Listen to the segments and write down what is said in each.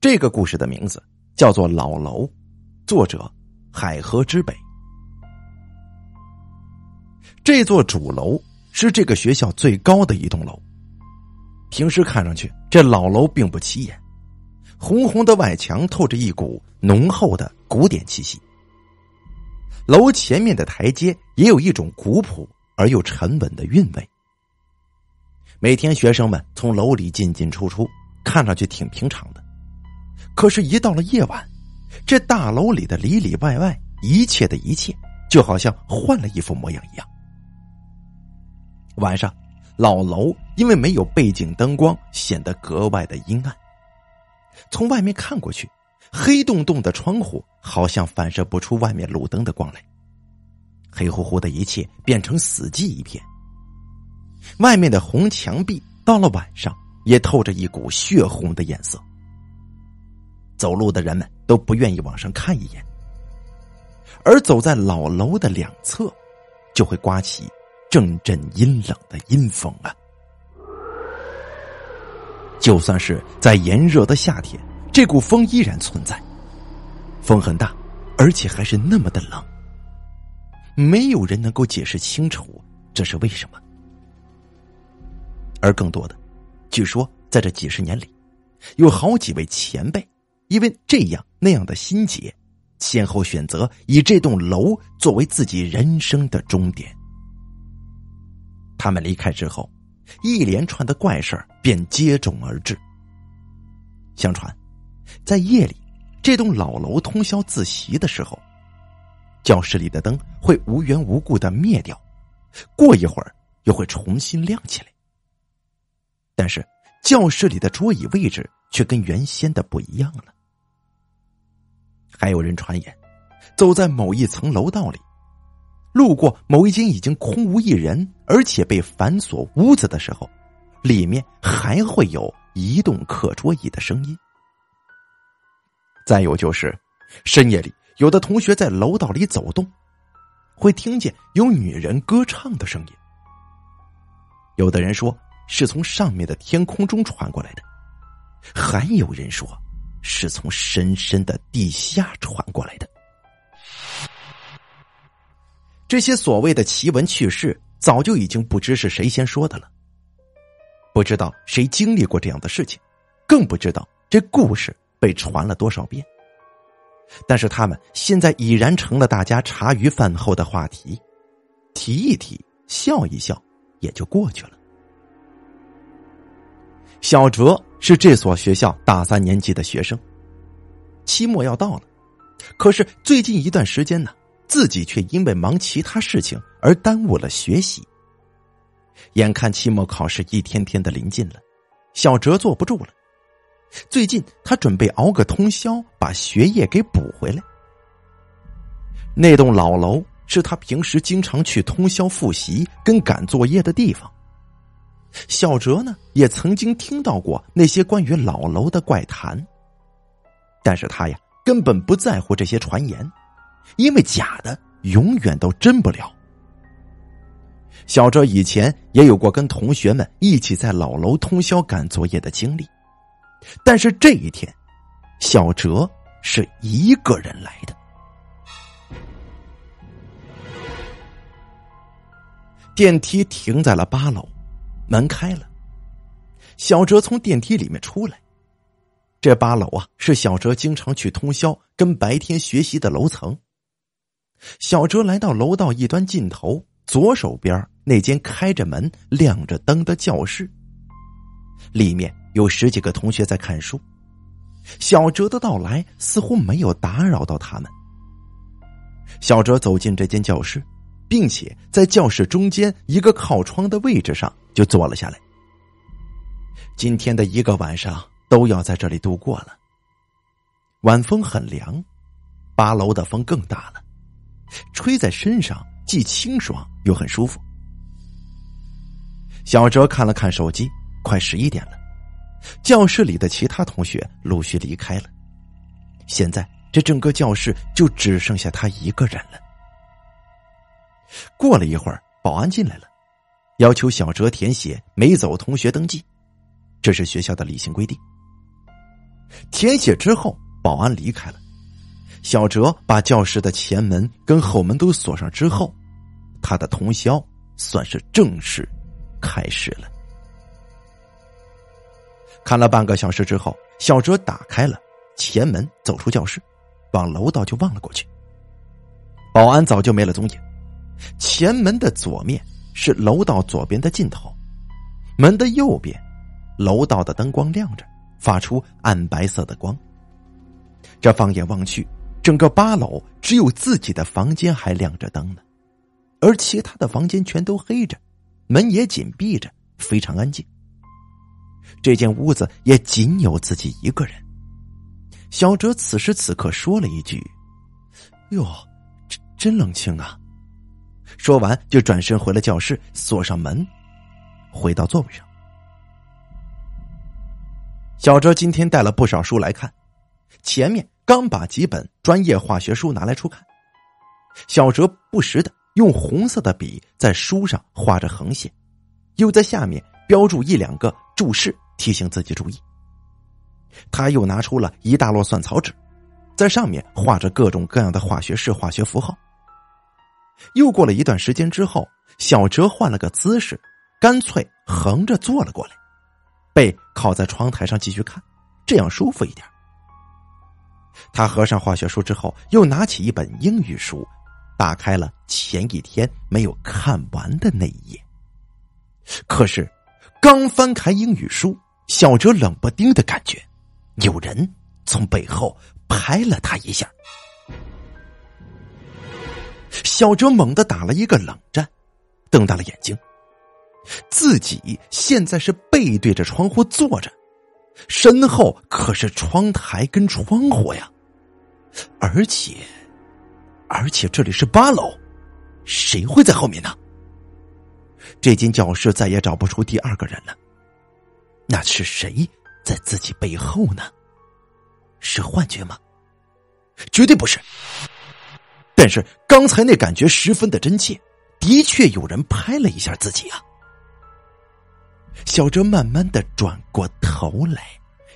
这个故事的名字叫做《老楼》，作者海河之北。这座主楼是这个学校最高的一栋楼。平时看上去，这老楼并不起眼，红红的外墙透着一股浓厚的古典气息。楼前面的台阶也有一种古朴而又沉稳的韵味。每天学生们从楼里进进出出，看上去挺平常的。可是，一到了夜晚，这大楼里的里里外外，一切的一切，就好像换了一副模样一样。晚上，老楼因为没有背景灯光，显得格外的阴暗。从外面看过去，黑洞洞的窗户好像反射不出外面路灯的光来，黑乎乎的一切变成死寂一片。外面的红墙壁到了晚上也透着一股血红的颜色，走路的人们都不愿意往上看一眼，而走在老楼的两侧，就会刮起阵阵阴冷的阴风啊！就算是在炎热的夏天，这股风依然存在，风很大，而且还是那么的冷，没有人能够解释清楚这是为什么。而更多的，据说在这几十年里，有好几位前辈因为这样那样的心结，先后选择以这栋楼作为自己人生的终点。他们离开之后，一连串的怪事便接踵而至。相传，在夜里，这栋老楼通宵自习的时候，教室里的灯会无缘无故的灭掉，过一会儿又会重新亮起来。但是教室里的桌椅位置却跟原先的不一样了。还有人传言，走在某一层楼道里，路过某一间已经空无一人而且被反锁屋子的时候，里面还会有移动课桌椅的声音。再有就是深夜里，有的同学在楼道里走动，会听见有女人歌唱的声音。有的人说。是从上面的天空中传过来的，还有人说是从深深的地下传过来的。这些所谓的奇闻趣事，早就已经不知是谁先说的了。不知道谁经历过这样的事情，更不知道这故事被传了多少遍。但是他们现在已然成了大家茶余饭后的话题，提一提，笑一笑，也就过去了。小哲是这所学校大三年级的学生，期末要到了，可是最近一段时间呢，自己却因为忙其他事情而耽误了学习。眼看期末考试一天天的临近了，小哲坐不住了。最近他准备熬个通宵，把学业给补回来。那栋老楼是他平时经常去通宵复习跟赶作业的地方。小哲呢，也曾经听到过那些关于老楼的怪谈，但是他呀，根本不在乎这些传言，因为假的永远都真不了。小哲以前也有过跟同学们一起在老楼通宵赶作业的经历，但是这一天，小哲是一个人来的。电梯停在了八楼。门开了，小哲从电梯里面出来。这八楼啊，是小哲经常去通宵跟白天学习的楼层。小哲来到楼道一端尽头，左手边那间开着门、亮着灯的教室，里面有十几个同学在看书。小哲的到来似乎没有打扰到他们。小哲走进这间教室。并且在教室中间一个靠窗的位置上就坐了下来。今天的一个晚上都要在这里度过了。晚风很凉，八楼的风更大了，吹在身上既清爽又很舒服。小哲看了看手机，快十一点了，教室里的其他同学陆续离开了，现在这整个教室就只剩下他一个人了。过了一会儿，保安进来了，要求小哲填写没走同学登记，这是学校的例行规定。填写之后，保安离开了。小哲把教室的前门跟后门都锁上之后，他的通宵算是正式开始了。看了半个小时之后，小哲打开了前门，走出教室，往楼道就望了过去。保安早就没了踪影。前门的左面是楼道左边的尽头，门的右边，楼道的灯光亮着，发出暗白色的光。这放眼望去，整个八楼只有自己的房间还亮着灯呢，而其他的房间全都黑着，门也紧闭着，非常安静。这间屋子也仅有自己一个人。小哲此时此刻说了一句：“哟，真真冷清啊。”说完就转身回了教室，锁上门，回到座位上。小哲今天带了不少书来看，前面刚把几本专业化学书拿来初看。小哲不时的用红色的笔在书上画着横线，又在下面标注一两个注释，提醒自己注意。他又拿出了一大摞算草纸，在上面画着各种各样的化学式、化学符号。又过了一段时间之后，小哲换了个姿势，干脆横着坐了过来，背靠在窗台上继续看，这样舒服一点。他合上化学书之后，又拿起一本英语书，打开了前一天没有看完的那一页。可是，刚翻开英语书，小哲冷不丁的感觉，有人从背后拍了他一下。小哲猛地打了一个冷战，瞪大了眼睛。自己现在是背对着窗户坐着，身后可是窗台跟窗户呀，而且，而且这里是八楼，谁会在后面呢？这间教室再也找不出第二个人了，那是谁在自己背后呢？是幻觉吗？绝对不是。但是刚才那感觉十分的真切，的确有人拍了一下自己啊。小哲慢慢的转过头来，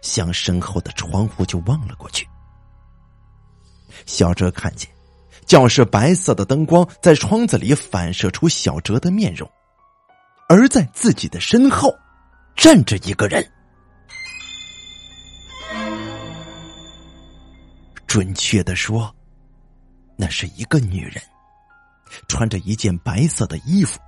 向身后的窗户就望了过去。小哲看见，教室白色的灯光在窗子里反射出小哲的面容，而在自己的身后，站着一个人。准确的说。那是一个女人，穿着一件白色的衣服，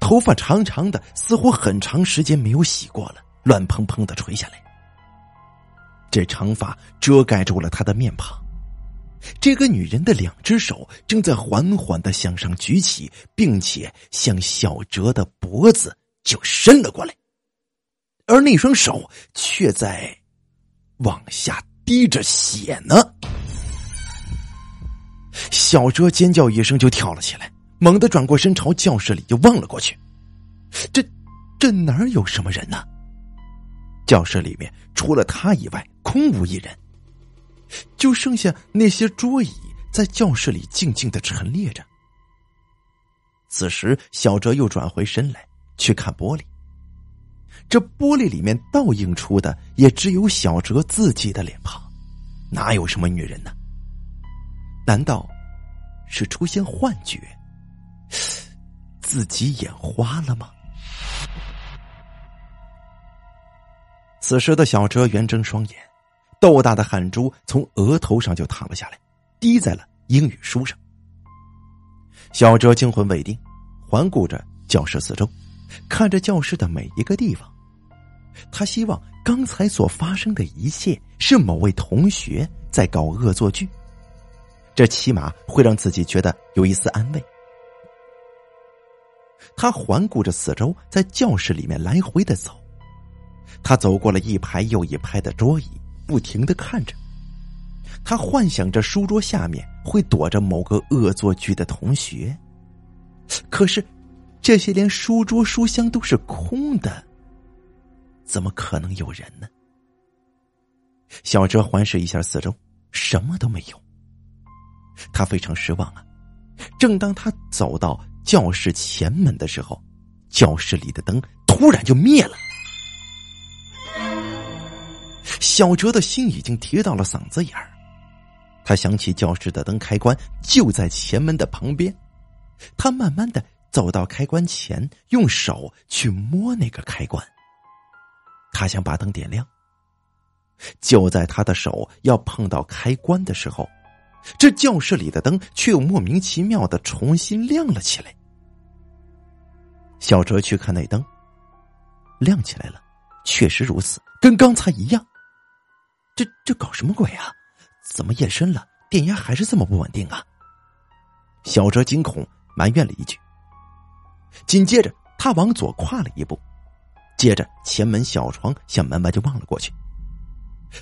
头发长长的，似乎很长时间没有洗过了，乱蓬蓬的垂下来。这长发遮盖住了她的面庞。这个女人的两只手正在缓缓的向上举起，并且向小哲的脖子就伸了过来，而那双手却在往下滴着血呢。小哲尖叫一声就跳了起来，猛地转过身朝教室里就望了过去。这，这哪有什么人呢？教室里面除了他以外空无一人，就剩下那些桌椅在教室里静静的陈列着。此时，小哲又转回身来去看玻璃，这玻璃里面倒映出的也只有小哲自己的脸庞，哪有什么女人呢？难道是出现幻觉？自己眼花了吗？此时的小哲圆睁双眼，豆大的汗珠从额头上就淌了下来，滴在了英语书上。小哲惊魂未定，环顾着教室四周，看着教室的每一个地方。他希望刚才所发生的一切是某位同学在搞恶作剧。这起码会让自己觉得有一丝安慰。他环顾着四周，在教室里面来回的走。他走过了一排又一排的桌椅，不停的看着。他幻想着书桌下面会躲着某个恶作剧的同学。可是，这些连书桌、书箱都是空的，怎么可能有人呢？小哲环视一下四周，什么都没有。他非常失望啊！正当他走到教室前门的时候，教室里的灯突然就灭了。小哲的心已经提到了嗓子眼儿。他想起教室的灯开关就在前门的旁边，他慢慢的走到开关前，用手去摸那个开关。他想把灯点亮。就在他的手要碰到开关的时候，这教室里的灯却又莫名其妙的重新亮了起来。小哲去看那灯，亮起来了，确实如此，跟刚才一样。这这搞什么鬼啊？怎么夜深了，电压还是这么不稳定啊？小哲惊恐埋怨了一句。紧接着，他往左跨了一步，接着前门小窗向门外就望了过去。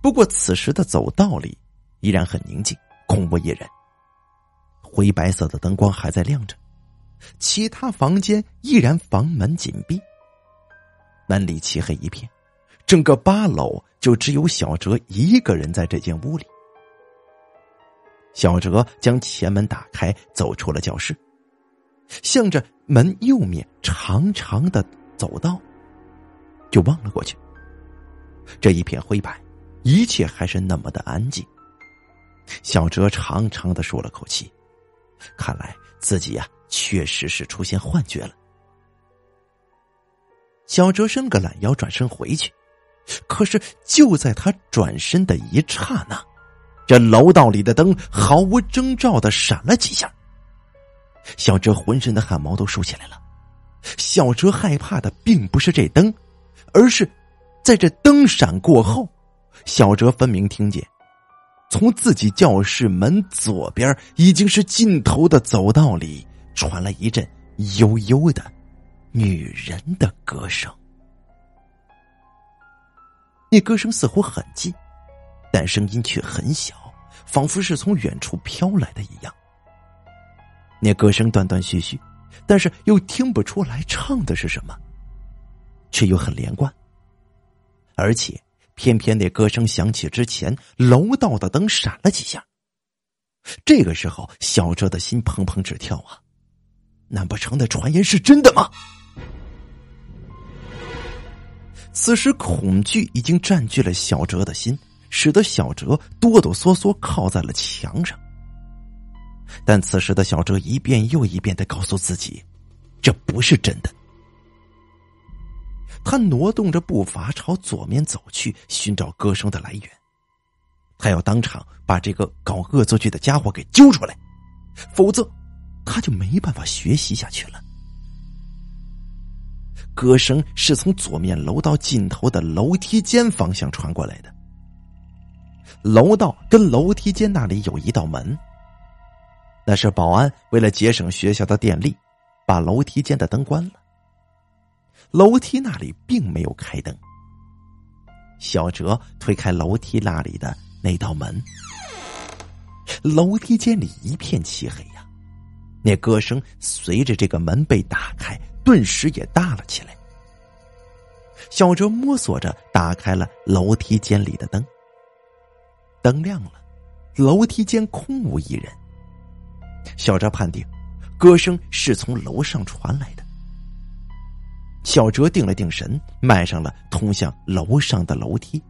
不过此时的走道里依然很宁静，空无一人。灰白色的灯光还在亮着，其他房间依然房门紧闭，门里漆黑一片。整个八楼就只有小哲一个人在这间屋里。小哲将前门打开，走出了教室，向着门右面长长的走道，就望了过去。这一片灰白，一切还是那么的安静。小哲长长的舒了口气，看来自己呀，确实是出现幻觉了。小哲伸个懒腰，转身回去，可是就在他转身的一刹那。这楼道里的灯毫无征兆的闪了几下，小哲浑身的汗毛都竖起来了。小哲害怕的并不是这灯，而是在这灯闪过后，小哲分明听见从自己教室门左边已经是尽头的走道里传来一阵悠悠的女人的歌声。那歌声似乎很近。但声音却很小，仿佛是从远处飘来的一样。那歌声断断续续，但是又听不出来唱的是什么，却又很连贯。而且，偏偏那歌声响起之前，楼道的灯闪了几下。这个时候，小哲的心砰砰直跳啊！难不成那传言是真的吗？此时，恐惧已经占据了小哲的心。使得小哲哆哆嗦嗦靠在了墙上，但此时的小哲一遍又一遍的告诉自己，这不是真的。他挪动着步伐朝左面走去，寻找歌声的来源。他要当场把这个搞恶作剧的家伙给揪出来，否则他就没办法学习下去了。歌声是从左面楼道尽头的楼梯间方向传过来的。楼道跟楼梯间那里有一道门，那是保安为了节省学校的电力，把楼梯间的灯关了。楼梯那里并没有开灯。小哲推开楼梯那里的那道门，楼梯间里一片漆黑呀。那歌声随着这个门被打开，顿时也大了起来。小哲摸索着打开了楼梯间里的灯。灯亮了，楼梯间空无一人。小哲判定，歌声是从楼上传来的。小哲定了定神，迈上了通向楼上的楼梯。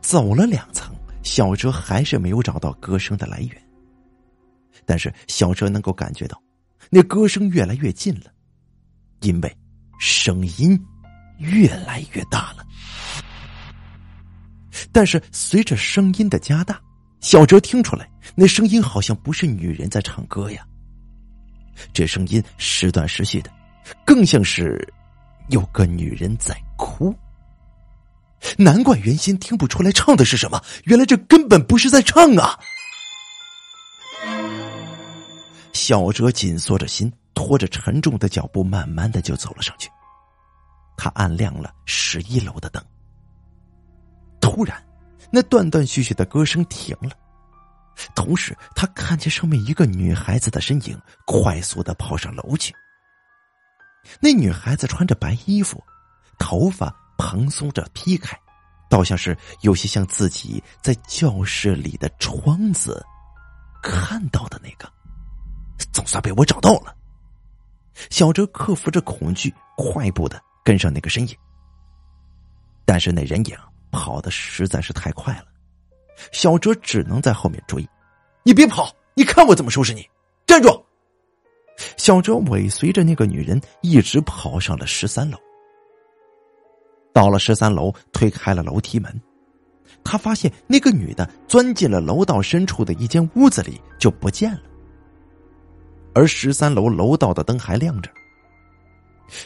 走了两层，小哲还是没有找到歌声的来源。但是小哲能够感觉到，那歌声越来越近了，因为声音越来越大了。但是随着声音的加大，小哲听出来，那声音好像不是女人在唱歌呀。这声音时断时续的，更像是有个女人在哭。难怪原先听不出来唱的是什么，原来这根本不是在唱啊！小哲紧缩着心，拖着沉重的脚步，慢慢的就走了上去。他按亮了十一楼的灯。突然，那断断续续的歌声停了，同时他看见上面一个女孩子的身影快速的跑上楼去。那女孩子穿着白衣服，头发蓬松着披开，倒像是有些像自己在教室里的窗子看到的那个。总算被我找到了。小哲克服着恐惧，快步的跟上那个身影，但是那人影。跑的实在是太快了，小哲只能在后面追。你别跑，你看我怎么收拾你！站住！小哲尾随着那个女人一直跑上了十三楼。到了十三楼，推开了楼梯门，他发现那个女的钻进了楼道深处的一间屋子里，就不见了。而十三楼楼道的灯还亮着。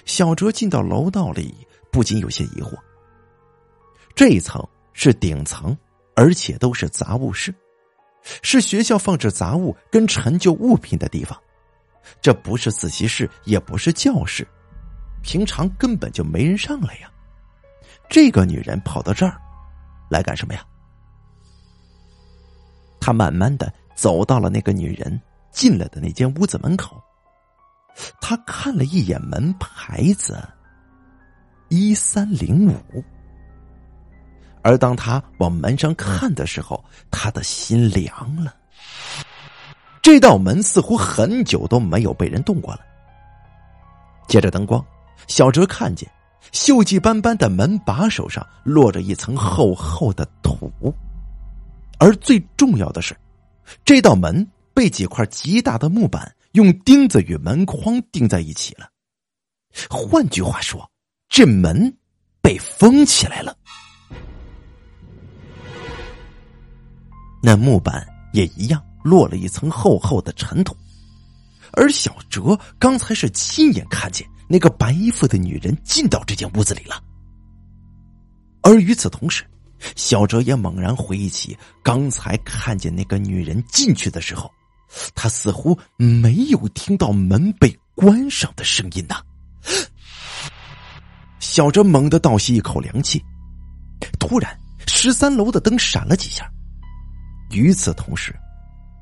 小哲进到楼道里，不禁有些疑惑。这一层是顶层，而且都是杂物室，是学校放置杂物跟陈旧物品的地方。这不是自习室，也不是教室，平常根本就没人上来呀。这个女人跑到这儿来干什么呀？他慢慢的走到了那个女人进来的那间屋子门口。他看了一眼门牌子，一三零五。而当他往门上看的时候，他的心凉了。这道门似乎很久都没有被人动过了。借着灯光，小哲看见锈迹斑斑的门把手上落着一层厚厚的土，而最重要的是，这道门被几块极大的木板。用钉子与门框钉在一起了。换句话说，这门被封起来了。那木板也一样落了一层厚厚的尘土。而小哲刚才是亲眼看见那个白衣服的女人进到这间屋子里了。而与此同时，小哲也猛然回忆起刚才看见那个女人进去的时候。他似乎没有听到门被关上的声音呐。小哲猛地倒吸一口凉气，突然十三楼的灯闪了几下。与此同时，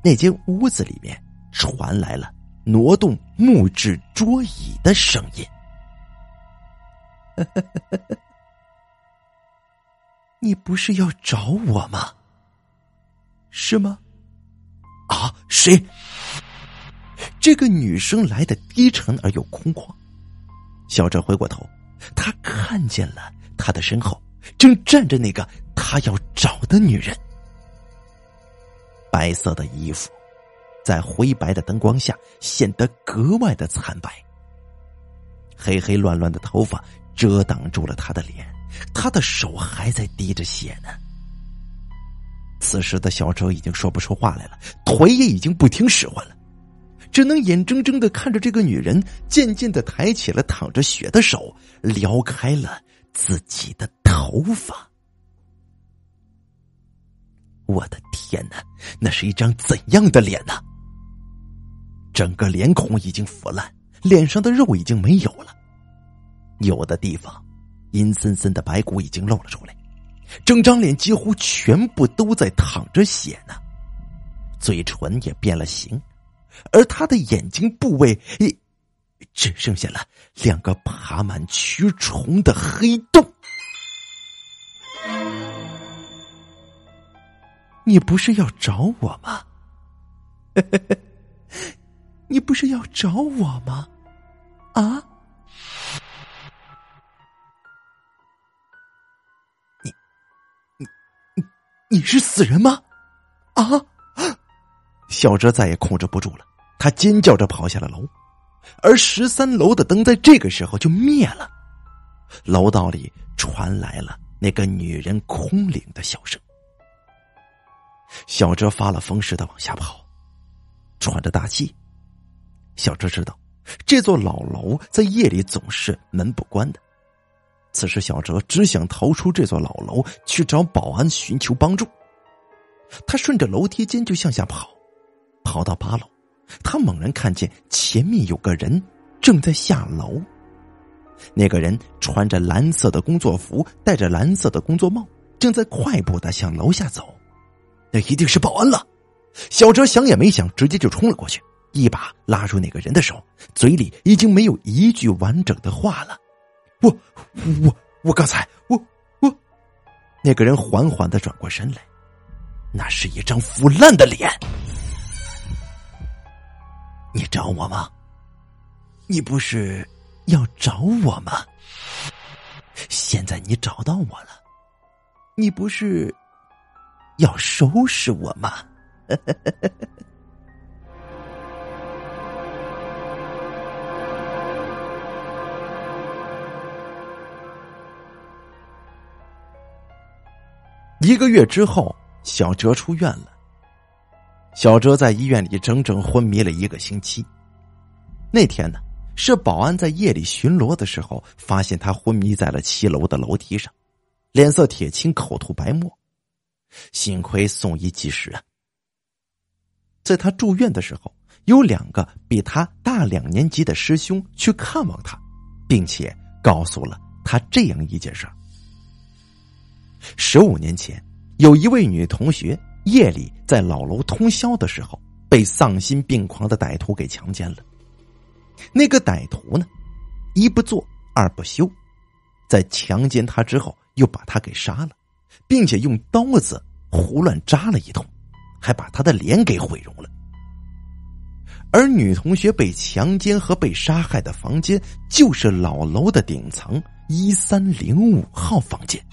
那间屋子里面传来了挪动木质桌椅的声音。你不是要找我吗？是吗？啊，谁？这个女声来的低沉而又空旷。小哲回过头，他看见了他的身后正站着那个他要找的女人。白色的衣服，在灰白的灯光下显得格外的惨白。黑黑乱乱的头发遮挡住了他的脸，他的手还在滴着血呢。此时的小哲已经说不出话来了，腿也已经不听使唤了，只能眼睁睁的看着这个女人渐渐的抬起了淌着血的手，撩开了自己的头发。我的天哪，那是一张怎样的脸呢？整个脸孔已经腐烂，脸上的肉已经没有了，有的地方阴森森的白骨已经露了出来。整张脸几乎全部都在淌着血呢，嘴唇也变了形，而他的眼睛部位也只剩下了两个爬满蛆虫的黑洞。你不是要找我吗？你不是要找我吗？啊？你你你是死人吗？啊！小哲再也控制不住了，他尖叫着跑下了楼，而十三楼的灯在这个时候就灭了，楼道里传来了那个女人空灵的笑声。小哲发了疯似的往下跑，喘着大气。小哲知道，这座老楼在夜里总是门不关的。此时，小哲只想逃出这座老楼，去找保安寻求帮助。他顺着楼梯间就向下跑，跑到八楼，他猛然看见前面有个人正在下楼。那个人穿着蓝色的工作服，戴着蓝色的工作帽，正在快步的向楼下走。那一定是保安了。小哲想也没想，直接就冲了过去，一把拉住那个人的手，嘴里已经没有一句完整的话了。我我我刚才我我，那个人缓缓的转过身来，那是一张腐烂的脸。你找我吗？你不是要找我吗？现在你找到我了，你不是要收拾我吗？一个月之后，小哲出院了。小哲在医院里整整昏迷了一个星期。那天呢，是保安在夜里巡逻的时候，发现他昏迷在了七楼的楼梯上，脸色铁青，口吐白沫。幸亏送医及时啊！在他住院的时候，有两个比他大两年级的师兄去看望他，并且告诉了他这样一件事。十五年前，有一位女同学夜里在老楼通宵的时候，被丧心病狂的歹徒给强奸了。那个歹徒呢，一不做二不休，在强奸她之后，又把她给杀了，并且用刀子胡乱扎了一通，还把他的脸给毁容了。而女同学被强奸和被杀害的房间，就是老楼的顶层一三零五号房间。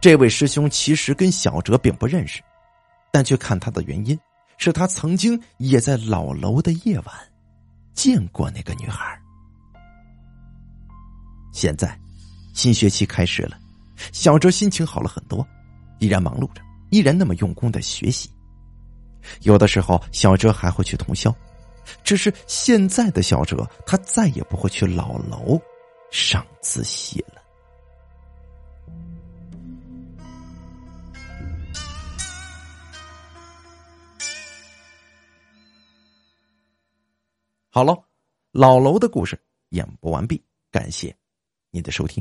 这位师兄其实跟小哲并不认识，但去看他的原因是他曾经也在老楼的夜晚见过那个女孩。现在新学期开始了，小哲心情好了很多，依然忙碌着，依然那么用功的学习。有的时候，小哲还会去通宵，只是现在的小哲，他再也不会去老楼上自习了。好了，老楼的故事演播完毕，感谢您的收听。